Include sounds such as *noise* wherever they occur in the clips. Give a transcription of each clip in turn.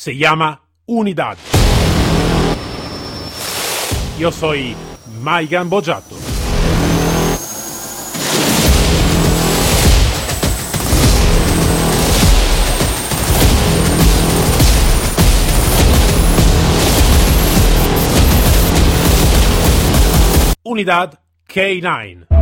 se llama Unidad. Yo soy Maigan Bojato. Unidad K9.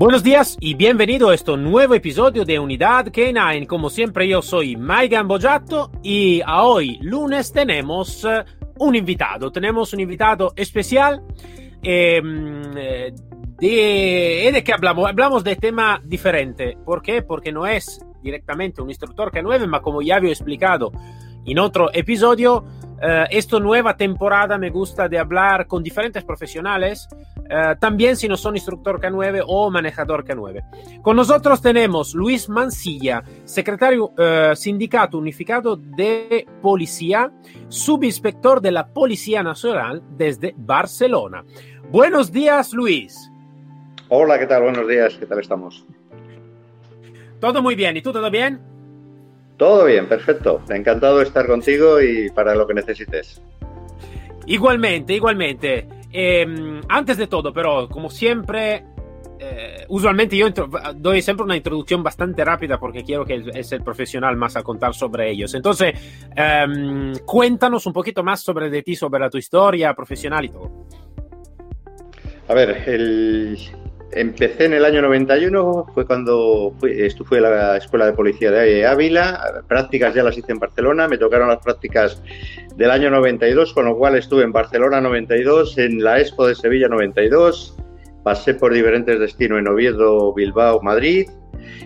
Buenos días y bienvenido a este nuevo episodio de Unidad K9. Como siempre yo soy Maigan Bojato y hoy lunes tenemos eh, un invitado. Tenemos un invitado especial. em, eh, de, ¿De qué hablamos? Hablamos de tema diferente. ¿Por qué? Porque no es directamente un instructor K9, ma como ya había explicado en otro episodio, eh, esta nueva temporada me gusta de hablar con diferentes profesionales, eh, también si no son instructor K9 o manejador K9. Con nosotros tenemos Luis Mancilla, secretario eh, Sindicato Unificado de Policía, subinspector de la Policía Nacional desde Barcelona. Buenos días, Luis. Hola, ¿qué tal? Buenos días, ¿qué tal estamos? Todo muy bien, ¿y tú todo bien? Todo bien, perfecto. Encantado de estar contigo y para lo que necesites. Igualmente, igualmente. Eh, antes de todo, pero como siempre, eh, usualmente yo doy siempre una introducción bastante rápida porque quiero que es el profesional más a contar sobre ellos. Entonces, em, cuéntanos un poquito más sobre de ti, sobre tu historia profesional y todo. A ver, el... empecé en el año 91, fue cuando fui, estu- fui a la Escuela de Policía de Ávila, prácticas ya las hice en Barcelona, me tocaron las prácticas del año 92, con lo cual estuve en Barcelona 92, en la Expo de Sevilla 92, pasé por diferentes destinos en Oviedo, Bilbao, Madrid,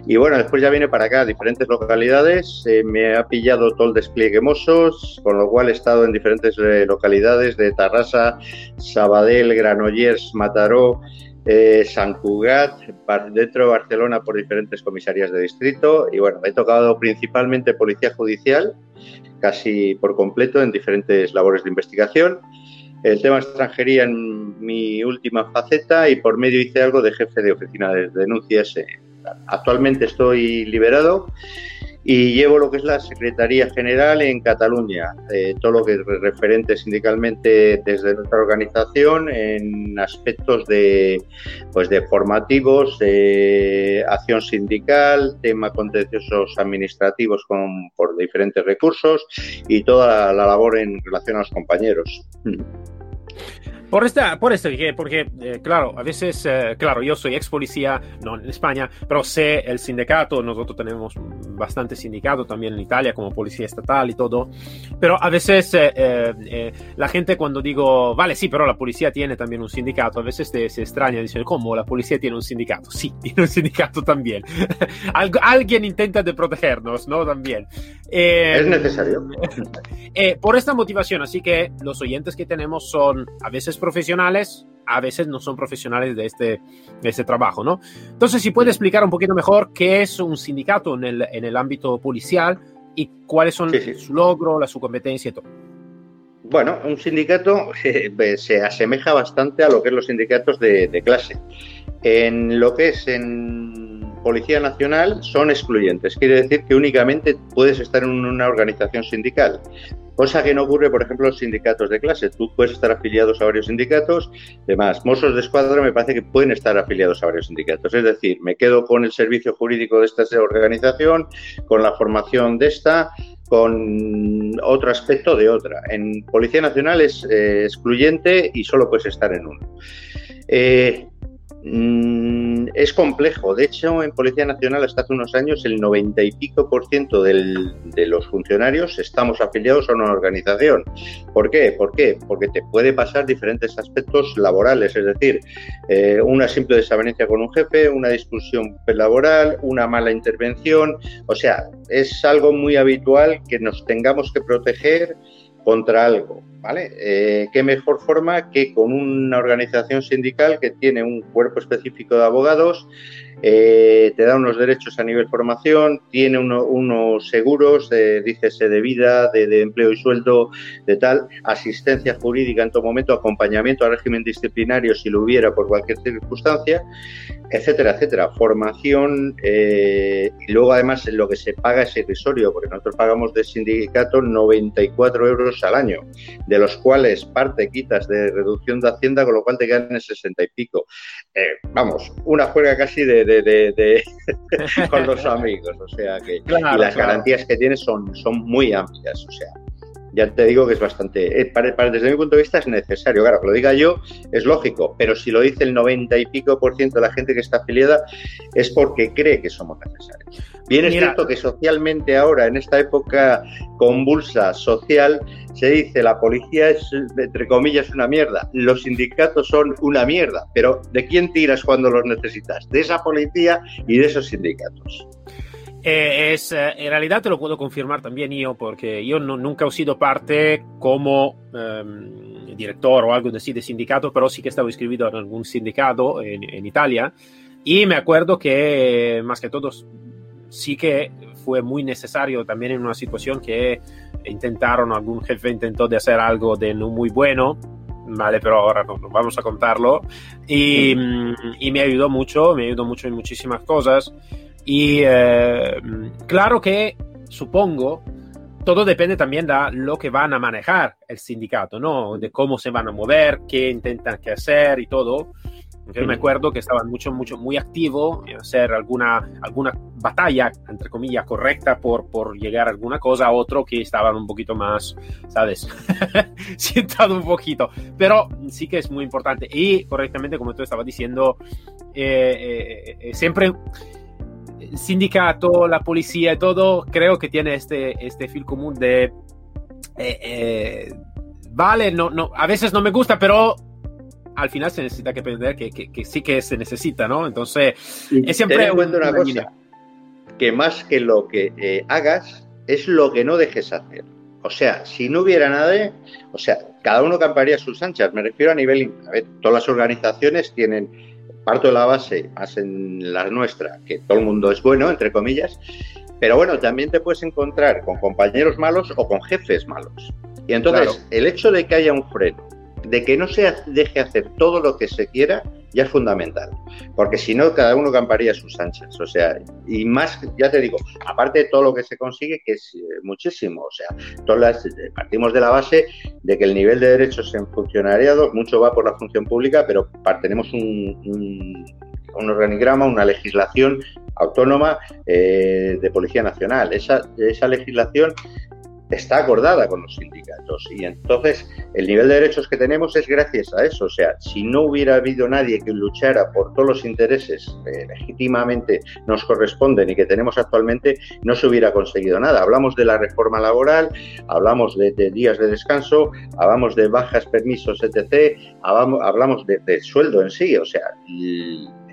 y bueno, después ya vine para acá, a diferentes localidades, eh, me ha pillado todo el despliegue Mossos, con lo cual he estado en diferentes eh, localidades de Tarrasa, Sabadell, Granollers, Mataró, eh, San Cugat, dentro de Barcelona por diferentes comisarías de distrito y bueno, he tocado principalmente policía judicial, casi por completo en diferentes labores de investigación. El tema extranjería en mi última faceta y por medio hice algo de jefe de oficina de denuncias. eh, Actualmente estoy liberado y llevo lo que es la Secretaría General en Cataluña, eh, todo lo que es referente sindicalmente desde nuestra organización en aspectos de, pues de formativos, acción sindical, tema contenciosos administrativos con, por diferentes recursos y toda la labor en relación a los compañeros. Por esta, por esto, que- porque, eh, claro, a veces, eh, claro, yo soy ex policía, no en España, pero sé el sindicato, nosotros tenemos bastante sindicato también en Italia como policía estatal y todo, pero a veces eh, eh, eh, la gente cuando digo, vale, sí, pero la policía tiene también un sindicato, a veces te- se extraña, dicen, ¿cómo la policía tiene un sindicato? Sí, *laughs* tiene un sindicato también. *laughs* Algo- alguien intenta de protegernos, ¿no? También. Eh, Es necesario. *laughs* por esta motivación, así que los oyentes que tenemos son a veces profesionales, a veces no son profesionales de este, de este trabajo, ¿no? Entonces, si puede explicar un poquito mejor qué es un sindicato en el, en el ámbito policial y cuáles son Sí, sí. su logro, la, su competencia y todo. Bueno, un sindicato *laughs* eh, se asemeja bastante a lo que es los sindicatos de, de clase. En lo que es en Policía Nacional son excluyentes, quiere decir que únicamente puedes estar en una organización sindical, cosa que no ocurre, por ejemplo, en los sindicatos de clase. Tú puedes estar afiliados a varios sindicatos, demás. Mossos de Escuadra me parece que pueden estar afiliados a varios sindicatos, es decir, me quedo con el servicio jurídico de esta organización, con la formación de esta, con otro aspecto de otra. En Policía Nacional es eh, excluyente y solo puedes estar en uno. Eh, mm, es complejo. De hecho, en Policía Nacional hasta hace unos años el 90 y pico por ciento de los funcionarios estamos afiliados a una organización. ¿Por qué? ¿Por qué? Porque te puede pasar diferentes aspectos laborales, es decir, eh, una simple desavenencia con un jefe, una discusión laboral, una mala intervención. O sea, es algo muy habitual que nos tengamos que proteger contra algo. ¿Vale? Eh, ¿Qué mejor forma que con una organización sindical que tiene un cuerpo específico de abogados, eh, te da unos derechos a nivel formación, tiene unos seguros, de, dícese de vida, de, empleo y sueldo, de tal, asistencia jurídica en todo momento, acompañamiento al régimen disciplinario si lo hubiera por cualquier circunstancia, etcétera, etcétera. Formación eh, y luego además lo que se paga es irrisorio, porque nosotros pagamos de sindicato 94 euros al año, los cuales parte quitas de reducción de Hacienda, con lo cual te quedan en 60 y pico. Eh, vamos, una juega casi de, de, *laughs* con los amigos, o sea que y las garantías que tienes son, son muy amplias, o sea ya te digo que es bastante, eh, para, desde mi punto de vista es necesario, claro, que lo diga yo es lógico, pero si lo dice el 90 y pico por ciento de la gente que está afiliada es porque cree que somos necesarios. Bien es cierto que socialmente ahora, en esta época convulsa social, se dice la policía es, entre comillas, una mierda, los sindicatos son una mierda, pero ¿de quién tiras cuando los necesitas? De esa policía y de esos sindicatos. Eh, es, eh, en realidad te lo puedo confirmar también yo, porque yo no, nunca he sido parte como um, director o algo así de sindicato, pero sí que estaba inscrito en algún sindicato en, en, Italia. Y me acuerdo que, más que todo, sí que fue muy necesario también en una situación que intentaron, algún jefe intentó de hacer algo de no muy bueno, vale, pero ahora no, no vamos a contarlo. Y, mm, y me ayudó mucho, me ayudó mucho en muchísimas cosas. Y eh, claro que supongo todo depende también de lo que van a manejar el sindicato, ¿no? De cómo se van a mover, qué intentan que hacer y todo. Yo me acuerdo que estaban mucho, mucho, muy activos en hacer alguna, alguna batalla, entre comillas, correcta por, por llegar a alguna cosa, otro que estaban un poquito más, ¿sabes? *laughs* Sientado un poquito. Pero sí que es muy importante. Y correctamente, como tú estabas diciendo, eh, eh, siempre sindicato, la policía y todo, creo que tiene este, este fil común de, eh, eh, vale, no, no, a veces no me gusta, pero al final se necesita que aprender que, que, sí que se necesita, ¿no? Entonces, es siempre... una, cosa, que más que lo que eh, hagas, es lo que no dejes hacer. O sea, si no hubiera nadie, o sea, cada uno camparía sus anchas. Me refiero a nivel, a ver, todas las organizaciones tienen parto de la base, más en la nuestra, que todo el mundo es bueno, entre comillas, pero bueno, también te puedes encontrar con compañeros malos o con jefes malos. Y entonces, el hecho de que haya un freno, de que no se deje hacer todo lo que se quiera, ya es fundamental, porque si no, cada uno camparía sus anchas, o sea, y más, ya te digo, aparte de todo lo que se consigue, que es eh, muchísimo, o sea, todas eh, partimos de la base de que el nivel de derechos en funcionariado, mucho va por la función pública, pero tenemos un, un, organigrama, una legislación autónoma eh, de Policía Nacional. Esa, esa legislación está acordada con los sindicatos y entonces el nivel de derechos que tenemos es gracias a eso. O sea, si no hubiera habido nadie que luchara por todos los intereses que legítimamente nos corresponden y que tenemos actualmente, no se hubiera conseguido nada. Hablamos de la reforma laboral, hablamos de, días de descanso, hablamos de bajas, permisos, etc. Hablamos, de, de sueldo en sí. O sea,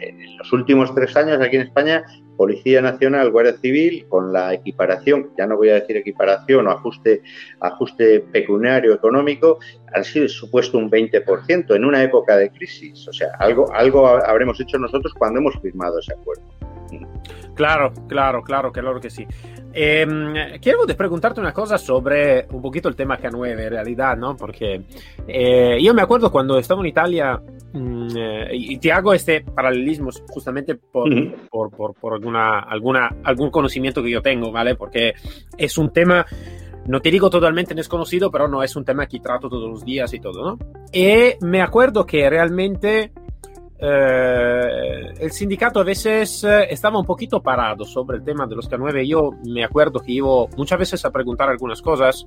en los últimos tres años aquí en España Policía Nacional, Guardia Civil, con la equiparación, ya no voy a decir equiparación o ajuste, ajuste pecuniario económico, han sido supuesto un 20% en una época de crisis. O sea, algo, algo habremos hecho nosotros cuando hemos firmado ese acuerdo. Claro, claro, claro, claro que sí. Eh, quiero preguntarte una cosa sobre un poquito el tema K9 en realidad, ¿no? Porque eh, yo me acuerdo cuando estaba en Italia mmm, eh, y te hago este paralelismo justamente por, por, por, por, alguna, alguna, algún conocimiento que yo tengo, ¿vale? Porque es un tema, no te digo totalmente desconocido, pero no es un tema que trato todos los días y todo, ¿no? Y me acuerdo que realmente eh, el sindicato a veces eh, estaba un poquito parado sobre el tema de los K9. Yo me acuerdo que iba muchas veces a preguntar algunas cosas.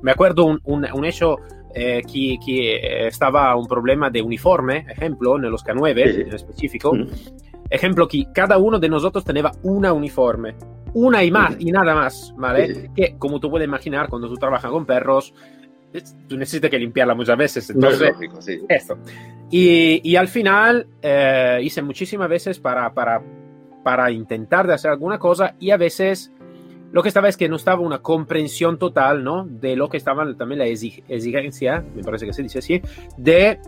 Me acuerdo un, un, un hecho eh, que, que, estaba un problema de uniforme, ejemplo, en los K9 sí, en específico. Mm. Ejemplo que cada uno de nosotros tenía una uniforme, una y más, y nada más, ¿vale? Sí, que como tú puedes imaginar, cuando tú trabajas con perros, tú necesitas que limpiarla muchas veces. Entonces, no lógico, sí. Esto. Y, al final eh, hice muchísimas veces para, para, para intentar de hacer alguna cosa y a veces lo que estaba es que no estaba una comprensión total, ¿no? De lo que estaba también la exigencia, me parece que se dice así, de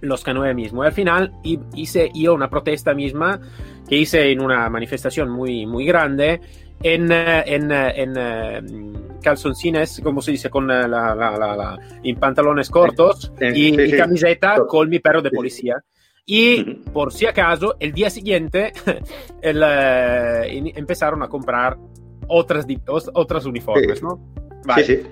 los K9 mismo. Y al final hice yo una protesta misma que hice en una manifestación muy, muy grande en, en, en, en calzoncines, como se dice, con la, la, la, en pantalones cortos y, y, camiseta con mi perro de policía. Y por si acaso, el día siguiente *laughs* el, uh, empezaron a comprar otras, otras uniformes, ¿no? Vale. Sí, sí.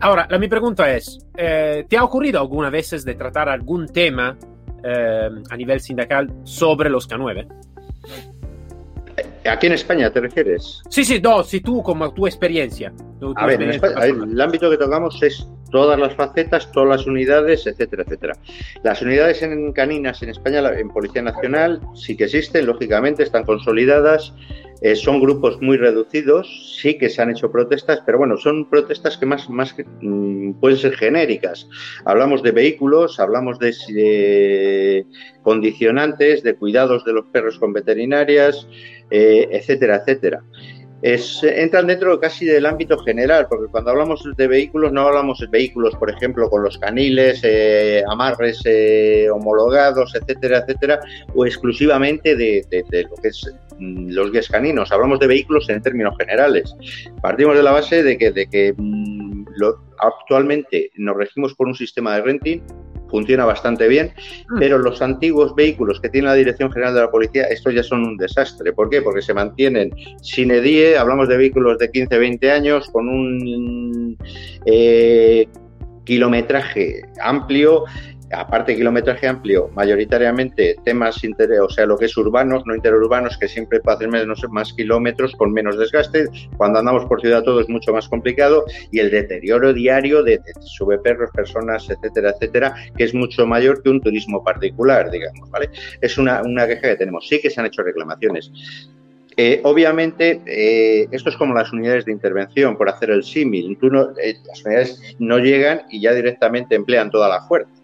Ahora, la mi pregunta es, eh, ¿te ha ocurrido alguna vez de tratar algún tema eh, a nivel sindical sobre los K9? ¿Aquí en España te refieres? Sí, sí, no, si tú, como tu experiencia. Tu, tu a ver, experiencia España, el ámbito que tocamos es todas las facetas, todas las unidades, etcétera, etcétera. Las unidades en caninas en España, en Policía Nacional, sí que existen, lógicamente, están consolidadas, eh, son grupos muy reducidos, sí que se han hecho protestas, pero bueno, son protestas que más, más mmm, pueden ser genéricas. Hablamos de vehículos, hablamos de, de condicionantes, de cuidados de los perros con veterinarias, eh, etcétera, etcétera es, entran dentro casi del ámbito general, porque cuando hablamos de vehículos no hablamos de vehículos, por ejemplo, con los caniles, eh, amarres eh, homologados, etcétera, etcétera, o exclusivamente de, de, de, lo que es mm, los guías caninos. Hablamos de vehículos en términos generales. Partimos de la base de que, de que mmm, lo, actualmente nos regimos por un sistema de renting funciona bastante bien, pero los antiguos vehículos que tiene la Dirección General de la Policía, estos ya son un desastre. ¿Por qué? Porque se mantienen sin EDIE, hablamos de vehículos de 15, 20 años, con un eh, kilometraje amplio, aparte de kilometraje amplio, mayoritariamente temas, inter, o sea, lo que es urbanos, no interurbanos, que siempre puede hacer menos, más kilómetros con menos desgaste. Cuando andamos por ciudad todo es mucho más complicado y el deterioro diario de, de sube perros, personas, etcétera, etcétera, que es mucho mayor que un turismo particular, digamos, ¿vale? Es una, queja que tenemos. Sí que se han hecho reclamaciones. Eh, obviamente, eh, esto es como las unidades de intervención, por hacer el símil. Eh, las unidades no llegan y ya directamente emplean toda la fuerza.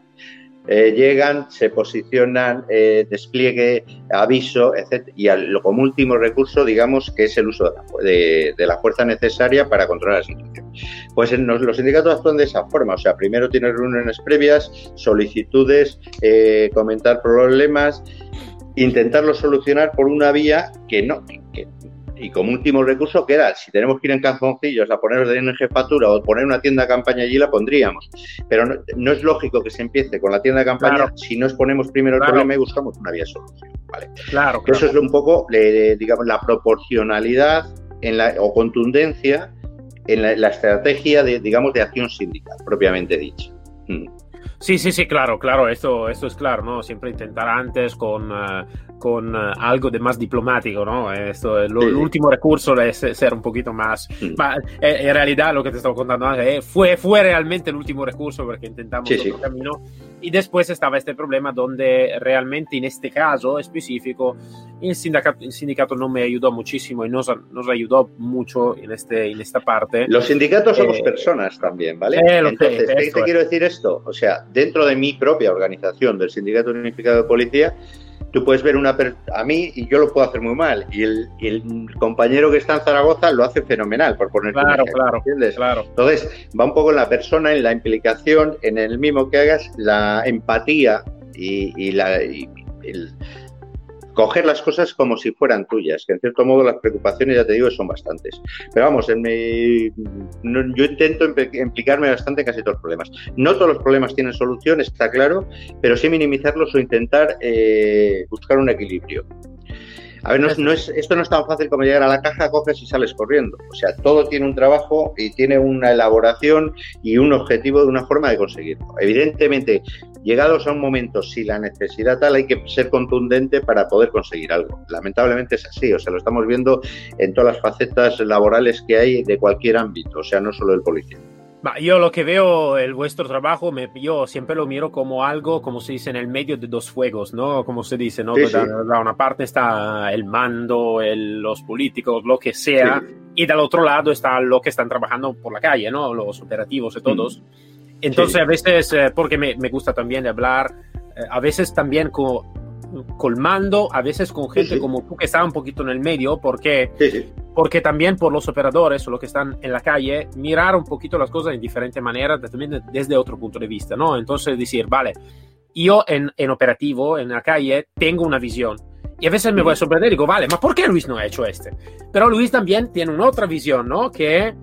Eh, llegan, se posicionan, eh, despliegue, aviso, etc. Y al, como último recurso, digamos que es el uso de la, de, la fuerza necesaria para controlar la situación. Pues en, los sindicatos actúan de esa forma, o sea, primero tienen reuniones previas, solicitudes, eh, comentar problemas, intentarlo solucionar por una vía que no, y como último recurso queda, si tenemos que ir en calzoncillos a poner en jefatura o poner una tienda de campaña allí, la pondríamos. Pero no, no, es lógico que se empiece con la tienda de campaña claro. si no exponemos primero claro. el problema y buscamos una vía de solución. ¿vale? Claro, Eso es un poco, eh, digamos, la proporcionalidad en la, o contundencia en la, la, estrategia de, digamos, de acción sindical, propiamente dicha. Mm. Sí, sí, sí, claro, claro, esto, esto es claro, ¿no? Siempre intentar antes con, uh, con uh, algo de más diplomático, ¿no? Esto, sí. el último recurso es ser un poquito más... Sí. Ma, eh, en realidad lo que te estaba contando antes eh, fue, fue realmente el último recurso porque intentamos sí, otro camino y después estaba este problema donde realmente en este caso específico el sindicato, el sindicato no me ayudó muchísimo y nos, nos ayudó mucho en, este, en esta parte. Los sindicatos somos eh, personas también, ¿vale? Eh, Entonces, ¿qué te quiero decir esto? O sea, dentro de mi propia organización del Sindicato Unificado de Policía, tú puedes ver una a mí y yo lo puedo hacer muy mal y el, y el, compañero que está en Zaragoza lo hace fenomenal por poner claro, claro, ¿entiendes? claro entonces va un poco en la persona en la implicación en el mismo que hagas la empatía y, y la y el, coger las cosas como si fueran tuyas, que en cierto modo las preocupaciones, ya te digo, son bastantes. Pero vamos, en mi, no, yo intento implicarme bastante en casi todos los problemas. No todos los problemas tienen solución, está claro, pero sí minimizarlos o intentar eh, buscar un equilibrio. A ver, no, no es, esto no es tan fácil como llegar a la caja, coges y sales corriendo. O sea, todo tiene un trabajo y tiene una elaboración y un objetivo de una forma de conseguirlo. Evidentemente, llegados a un momento, si la necesidad tal, hay que ser contundente para poder conseguir algo. Lamentablemente es así, o sea, lo estamos viendo en todas las facetas laborales que hay de cualquier ámbito, o sea, no solo el policía. Yo lo que veo, el vuestro trabajo, me, yo siempre lo miro como algo, como se dice, en el medio de dos fuegos, ¿no? Como se dice, ¿no? Sí, sí. da, una parte está el mando, el, los políticos, lo que sea, sí. y del otro lado está lo que están trabajando por la calle, ¿no? Los operativos y todos. Mm. Entonces, a veces, eh, porque me, me, gusta también hablar, eh, a veces también con, con mando, a veces con gente como tú que está un poquito en el medio, porque porque también por los operadores o los que están en la calle, mirar un poquito las cosas en diferente manera, también desde otro punto de vista, ¿no? Entonces decir, vale, yo en, en operativo, en la calle, tengo una visión. Y a veces me voy a sorprender y digo, vale, ¿ma por qué Luis no ha hecho este? Pero Luis también tiene una otra visión, ¿no? Que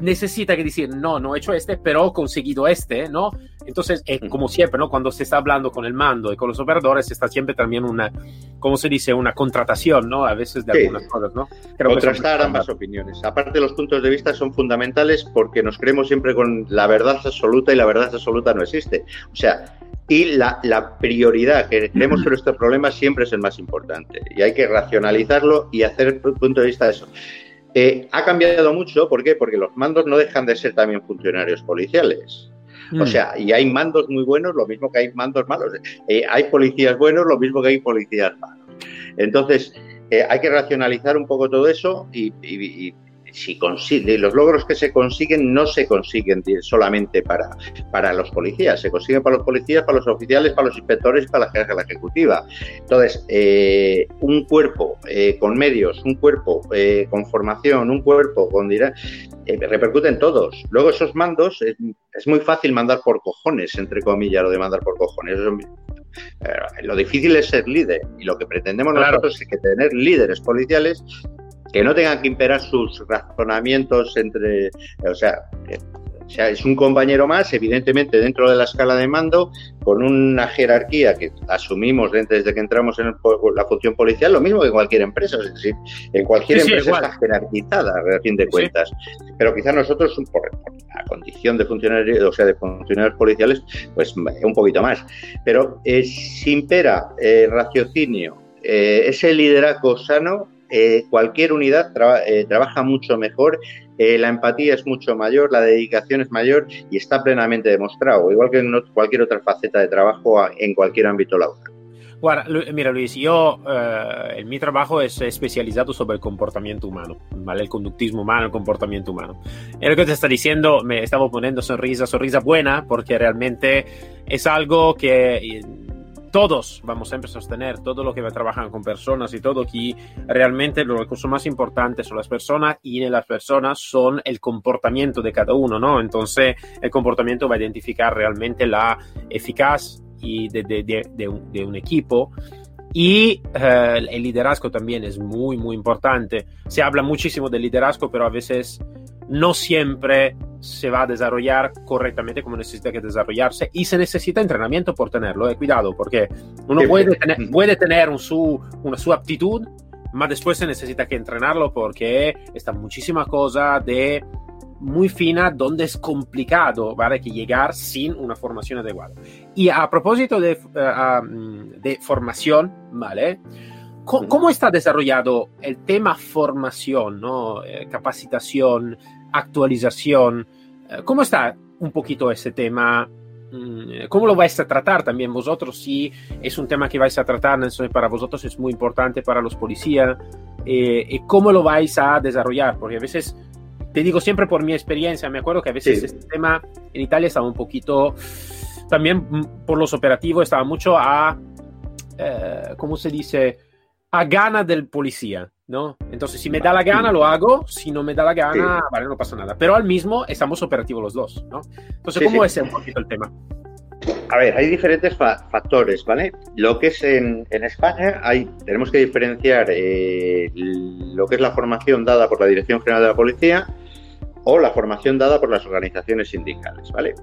necesita que decir, no, no he hecho este, pero he conseguido este, ¿no? Entonces, eh, como siempre, ¿no? Cuando se está hablando con el mando y con los operadores, está siempre también una, ¿cómo se dice? Una contratación, ¿no? A veces de algunas cosas, ¿no? Creo Contrastar ambas opiniones. Aparte, los puntos de vista son fundamentales porque nos creemos siempre con la verdad absoluta y la verdad absoluta no existe. O sea, y la, la, prioridad que *clears throat* creemos que nuestro problema siempre es el más importante y hay que racionalizarlo y hacer punto de vista de eso. Eh, ha cambiado mucho, ¿por qué? Porque los mandos no dejan de ser también funcionarios policiales. O mm. sea, y hay mandos muy buenos, lo mismo que hay mandos malos. Eh, hay policías buenos, lo mismo que hay policías malos. Entonces, eh, hay que racionalizar un poco todo eso y, si consigue, los logros que se consiguen no se consiguen solamente para, para los policías, se consiguen para los policías, para los oficiales, para los inspectores y para la la ejecutiva. Entonces, eh, un cuerpo eh, con medios, un cuerpo eh, con formación, un cuerpo con repercute en todos. Luego esos mandos, es, muy fácil mandar por cojones, entre comillas, lo de mandar por cojones. lo difícil es ser líder y lo que pretendemos nosotros es que tener líderes policiales que no tengan que imperar sus razonamientos entre, o sea, o sea, es un compañero más, evidentemente dentro de la escala de mando, con una jerarquía que asumimos desde que entramos en la función policial, lo mismo que en cualquier empresa, es decir, en cualquier empresa está jerarquizada, a fin de cuentas. Pero quizás nosotros, por, la condición de funcionarios, o sea, de funcionarios policiales, pues un poquito más. Pero eh, si impera eh, raciocinio, eh, ese liderazgo sano, eh, cualquier unidad eh, trabaja mucho mejor, eh, la empatía es mucho mayor, la dedicación es mayor y está plenamente demostrado, igual que en cualquier otra faceta de trabajo en cualquier ámbito laboral. mira Luis, yo en mi trabajo es especializado sobre el comportamiento humano, ¿vale? El conductismo humano, el comportamiento humano. En lo que te está diciendo, me estaba poniendo sonrisa, sonrisa buena, porque realmente es algo que todos vamos siempre a sostener, todo lo que va a trabajar con personas y todo, que realmente los recursos más importantes son las personas y en las personas son el comportamiento de cada uno, ¿no? Entonces, el comportamiento va a identificar realmente la eficaz y de un, equipo. Y eh, el liderazgo también es muy, muy importante. Se habla muchísimo del liderazgo, pero a veces no siempre se va a desarrollar correctamente como necesita que desarrollarse y se necesita entrenamiento por tenerlo. Eh, cuidado, porque uno puede tener, puede tener un su, una su aptitud, pero después se necesita que entrenarlo porque está muchísima cosa de muy fina donde es complicado ¿vale? que llegar sin una formación adecuada. Y a propósito de, uh, de formación, ¿vale? ¿Cómo, está desarrollado el tema formación, ¿no? Eh, capacitación, actualización. Eh, ¿Cómo está un poquito ese tema? Mm, ¿Cómo lo vais a tratar también vosotros? Si es un tema que vais a tratar, para vosotros es muy importante para los policías. Eh, ¿Y cómo lo vais a desarrollar? Porque a veces, te digo siempre por mi experiencia, me acuerdo que a veces este tema en Italia estaba un poquito, también mm, por los operativos, estaba mucho a, eh, ¿cómo se dice? A gana del policía. ¿No? Entonces, si me da la gana, lo hago. Si no me da la gana, vale, no pasa nada. Pero al mismo estamos operativos los dos, ¿no? Entonces, ¿cómo es un poquito el tema? A ver, hay diferentes factores, ¿vale? Lo que es en, España, hay, tenemos que diferenciar eh, lo que es la formación dada por la Dirección General de la Policía o la formación dada por las organizaciones sindicales, ¿vale?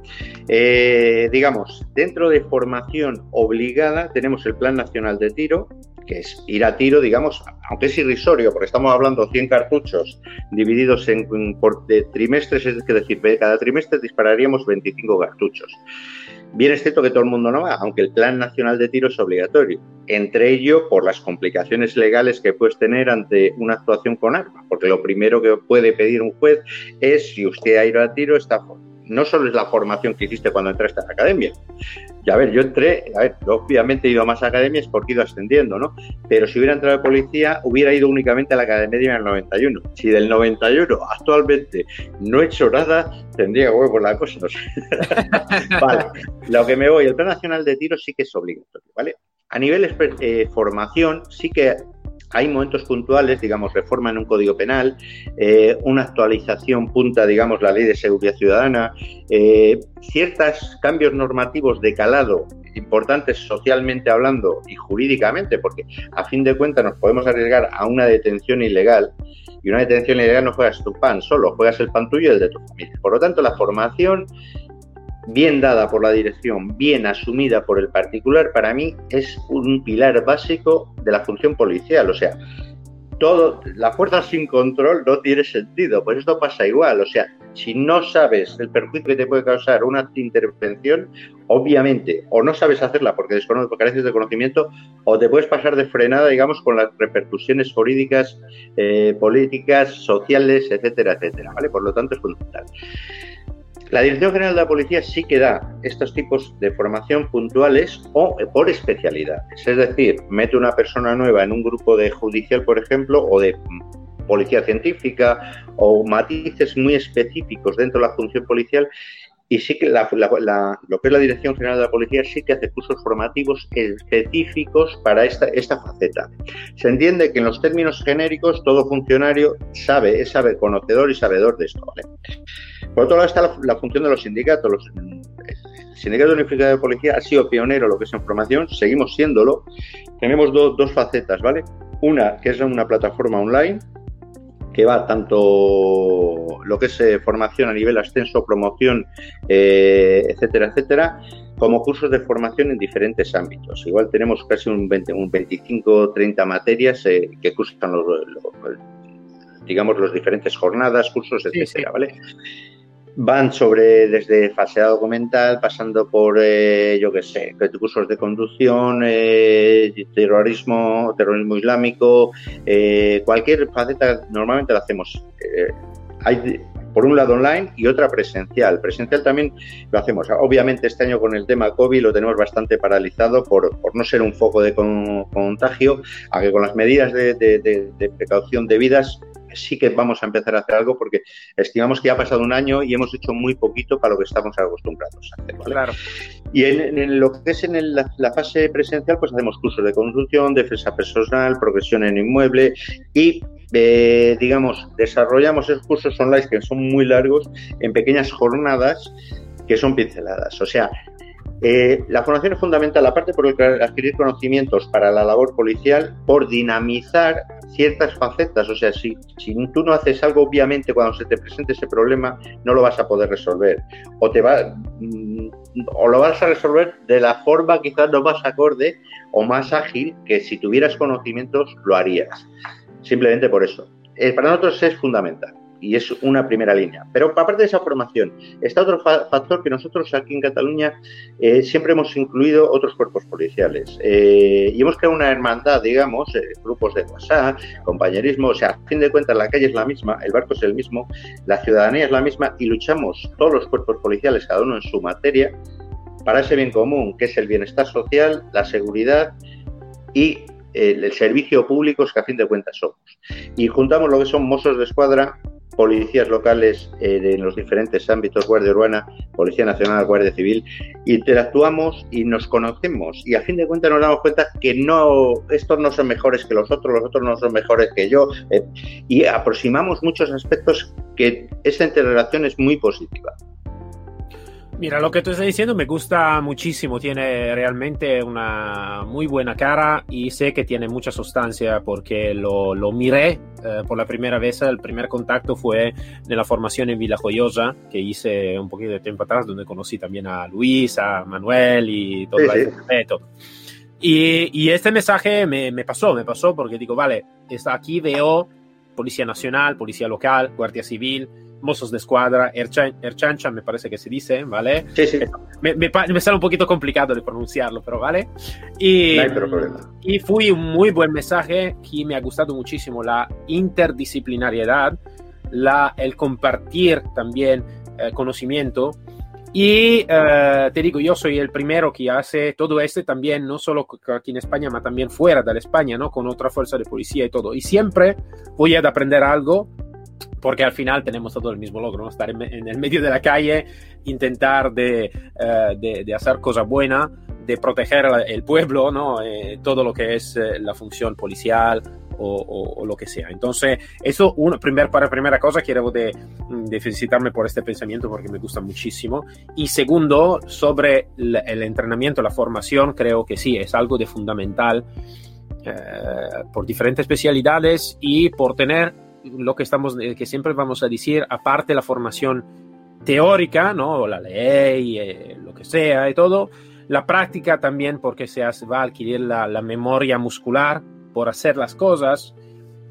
Eh, digamos, dentro de formación obligada tenemos el Plan Nacional de Tiro, que es ir a tiro, digamos, aunque es irrisorio, porque estamos hablando 100 cartuchos divididos en, por trimestres, es decir, cada trimestre dispararíamos 25 cartuchos. Bien es cierto que todo el mundo no va, aunque el Plan Nacional de Tiro es obligatorio, entre ello por las complicaciones legales que puedes tener ante una actuación con arma, porque lo primero que puede pedir un juez es si usted ha ido a tiro, está no solo es la formación que hiciste cuando entraste a la academia. Y a ver, yo entré, obviamente he ido a más academias porque he ido ascendiendo, ¿no? Pero si hubiera entrado de policía, hubiera ido únicamente a la academia en el 91. Si del 91 actualmente no he hecho nada, tendría huevo la cosa. No sé. *laughs* vale, lo que me voy, el Plan Nacional de Tiro sí que es obligatorio, ¿vale? A nivel de eh, formación, sí que hay momentos puntuales, digamos, reforma en un código penal, eh, una actualización punta, digamos, la ley de seguridad ciudadana, eh, ciertos cambios normativos de calado importantes socialmente hablando y jurídicamente, porque a fin de cuentas nos podemos arriesgar a una detención ilegal y una detención ilegal no juegas tu pan solo, juegas el pan tuyo y el de tu familia. Por lo tanto, la formación bien dada por la dirección, bien asumida por el particular, para mí es un pilar básico de la función policial. O sea, todo, la fuerza sin control no tiene sentido. Pues esto pasa igual. O sea, si no sabes el perjuicio que te puede causar una intervención, obviamente, o no sabes hacerla porque careces de conocimiento, o te puedes pasar de frenada, digamos, con las repercusiones jurídicas, eh, políticas, sociales, etcétera, etcétera. ¿vale? Por lo tanto, es fundamental. La Dirección General de la Policía sí que da estos tipos de formación puntuales o por especialidades. Es decir, mete una persona nueva en un grupo de judicial, por ejemplo, o de policía científica, o matices muy específicos dentro de la función policial y sí que lo que es la Dirección General de la Policía sí que hace cursos formativos específicos para esta, esta faceta. Se entiende que en los términos genéricos todo funcionario sabe, es sabe, conocedor y sabedor de esto. Por otro lado está la, función de los sindicatos. Los, el Sindicato Unificado de Policía ha sido pionero en lo que es información, seguimos siéndolo. Tenemos dos facetas, ¿vale? Una que es una plataforma online que va tanto lo que es eh, formación a nivel ascenso, promoción, eh, etcétera, etcétera, como cursos de formación en diferentes ámbitos. Igual tenemos casi un, 20, un 25 30 materias eh, que cursan los, digamos, los diferentes jornadas, cursos, etcétera, ¿vale? Van sobre desde falsedad documental, pasando por, eh, yo qué sé, cursos de conducción, eh, terrorismo, terrorismo islámico, eh, cualquier faceta normalmente lo hacemos. hay por un lado online y otra presencial. Presencial también lo hacemos. Obviamente este año con el tema COVID lo tenemos bastante paralizado por, por no ser un foco de contagio, aunque con las medidas de, de precaución debidas sí que vamos a empezar a hacer algo porque estimamos que ya ha pasado un año y hemos hecho muy poquito para lo que estamos acostumbrados a hacer. Claro. Y en, lo que es en la, fase presencial, pues hacemos cursos de construcción, defensa personal, progresión en inmueble y eh, digamos, desarrollamos esos cursos online que son muy largos en pequeñas jornadas que son pinceladas. O sea, eh, la formación es fundamental, aparte por adquirir conocimientos para la labor policial, por dinamizar ciertas facetas. O sea, si, tú no haces algo, obviamente cuando se te presente ese problema no lo vas a poder resolver. O, te mm, o lo vas a resolver de la forma quizás no más acorde o más ágil que si tuvieras conocimientos lo harías. Simplemente por eso. Eh, para nosotros es fundamental y es una primera línea. Pero aparte de esa formación, está otro factor que nosotros aquí en Cataluña eh, siempre hemos incluido otros cuerpos policiales eh, y hemos creado una hermandad, digamos, eh, grupos de WhatsApp, compañerismo, o sea, a fin de cuentas la calle es la misma, el barco es el mismo, la ciudadanía es la misma y luchamos todos los cuerpos policiales, cada uno en su materia, para ese bien común, que es el bienestar social, la seguridad y el, servicio público que a fin de cuentas somos. Y juntamos lo que son mozos de escuadra, policías locales eh, en los diferentes ámbitos, Guardia Urbana, Policía Nacional, Guardia Civil, interactuamos y nos conocemos y a fin de cuentas nos damos cuenta que no, estos no son mejores que los otros, los otros no son mejores que yo eh, y aproximamos muchos aspectos que esa interrelación es muy positiva. Mira, lo que tú estás diciendo me gusta muchísimo, tiene realmente una muy buena cara y sé que tiene mucha sustancia porque lo, lo miré eh, por la primera vez, el primer contacto fue en la formación en Villa Joyosa, que hice un poquito de tiempo atrás, donde conocí también a Luis, a Manuel y todo sí, el Y, y, este mensaje me, me, pasó, me pasó porque digo, vale, aquí veo Policía Nacional, Policía Local, Guardia Civil, mozos de escuadra, Erchancha me parece que se dice, ¿vale? Sí, sí. Me, me, me, sale un poquito complicado de pronunciarlo, pero ¿vale? Y, no hay problema. Y fue un muy buen mensaje que me ha gustado muchísimo, la interdisciplinariedad, la, el compartir también eh, conocimiento. Y eh, te digo, yo soy el primero que hace todo esto también, no solo aquí en España, pero también fuera de España, ¿no? Con otra fuerza de policía y todo. Y siempre voy a aprender algo porque al final tenemos todo el mismo logro, ¿no? estar en, en, el medio de la calle, intentar de, uh, de, de hacer cosas buenas, de proteger el pueblo, ¿no? Eh, todo lo que es eh, la función policial, o, lo que sea. Entonces, eso, una primer, para primera cosa, quiero de, de, felicitarme por este pensamiento porque me gusta muchísimo. Y segundo, sobre el, el entrenamiento, la formación, creo que sí, es algo de fundamental eh, por diferentes especialidades y por tener lo que estamos, eh, que siempre vamos a decir, aparte la formación teórica, ¿no? La ley, eh, lo que sea y todo, la práctica también porque se va a adquirir la, la, memoria muscular por hacer las cosas.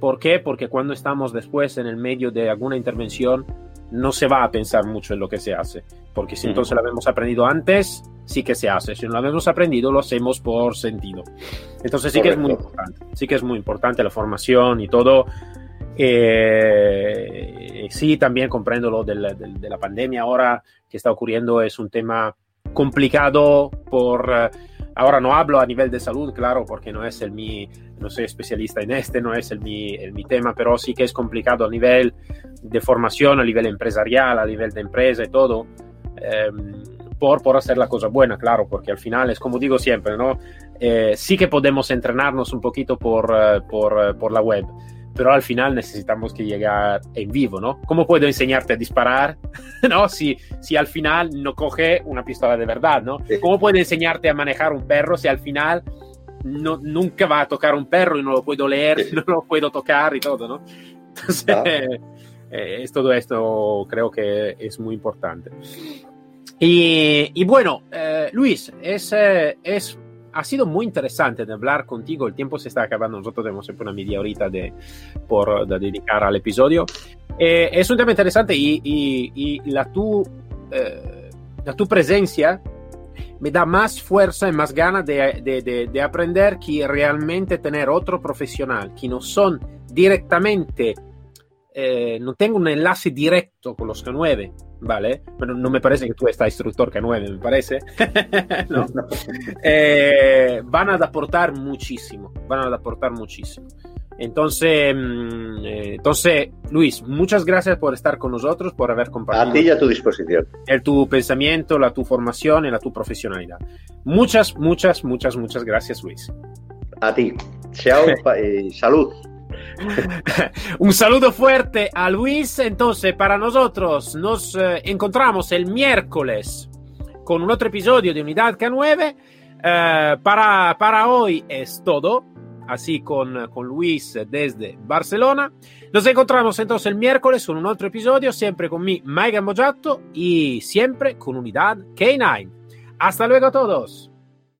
¿Por qué? Porque cuando estamos después en el medio de alguna intervención, no se va a pensar mucho en lo que se hace. Porque si entonces lo hemos aprendido antes, sí que se hace. Si no lo hemos aprendido, lo hacemos por sentido. Entonces sí que es muy importante. Sí que es muy importante la formación y todo. Eh, sí, también comprendo lo de la, de la, pandemia ahora que está ocurriendo. Es un tema complicado por... Uh, ahora no hablo a nivel de salud, claro, porque no es el mi, no soy especialista en este, no es el mi, el mi tema, pero sí que es complicado a nivel de formación, a nivel empresarial, a nivel de empresa y todo. Eh, por, por hacer la cosa buena, claro, porque al final es como digo siempre, ¿no? Eh, sí que podemos entrenarnos un poquito por, uh, por, uh, por, la web, pero al final necesitamos que llegar en vivo, ¿no? ¿Cómo puedo enseñarte a disparar, *laughs* ¿no? Si, si al final no coge una pistola de verdad, ¿no? ¿Cómo puedo enseñarte a manejar un perro si al final no, nunca va a tocar un perro y no lo puedo leer, *laughs* no lo puedo tocar y todo, ¿no? Entonces, ah. *laughs* eh, todo esto creo que es muy importante. Y, y bueno, eh, Luis, es, eh, es, ha sido muy interesante de hablar contigo. El tiempo se está acabando. Nosotros tenemos siempre una media horita de, por, de dedicar al episodio. Eh, es un tema interesante y, y, y la, tu, eh, la tu presencia me da más fuerza y más ganas de, de, de, de, aprender que realmente tener otro profesional que no son directamente, eh, no tengo un enlace directo con los K9, ¿vale? Pero no me parece que tú estás instructor K9, me parece. *laughs* no. eh, van a aportar muchísimo, van a aportar muchísimo. Entonces, mm, eh, entonces, Luis, muchas gracias por estar con nosotros, por haber compartido. A ti y a tu disposición. El tu pensamiento, la tu formación y la tu profesionalidad. Muchas, muchas, muchas, muchas gracias, Luis. A ti. Chao *laughs* y salud. *laughs* Un saludo fuerte a Luis. Entonces, para nosotros nos eh, encontramos el miércoles con un otro episodio de Unidad K9. Eh, para, para hoy es todo. Así con, con Luis desde Barcelona. Nos encontramos entonces el miércoles con un otro episodio, siempre con mi Mike Mojato y siempre con Unidad K9. Hasta luego a todos.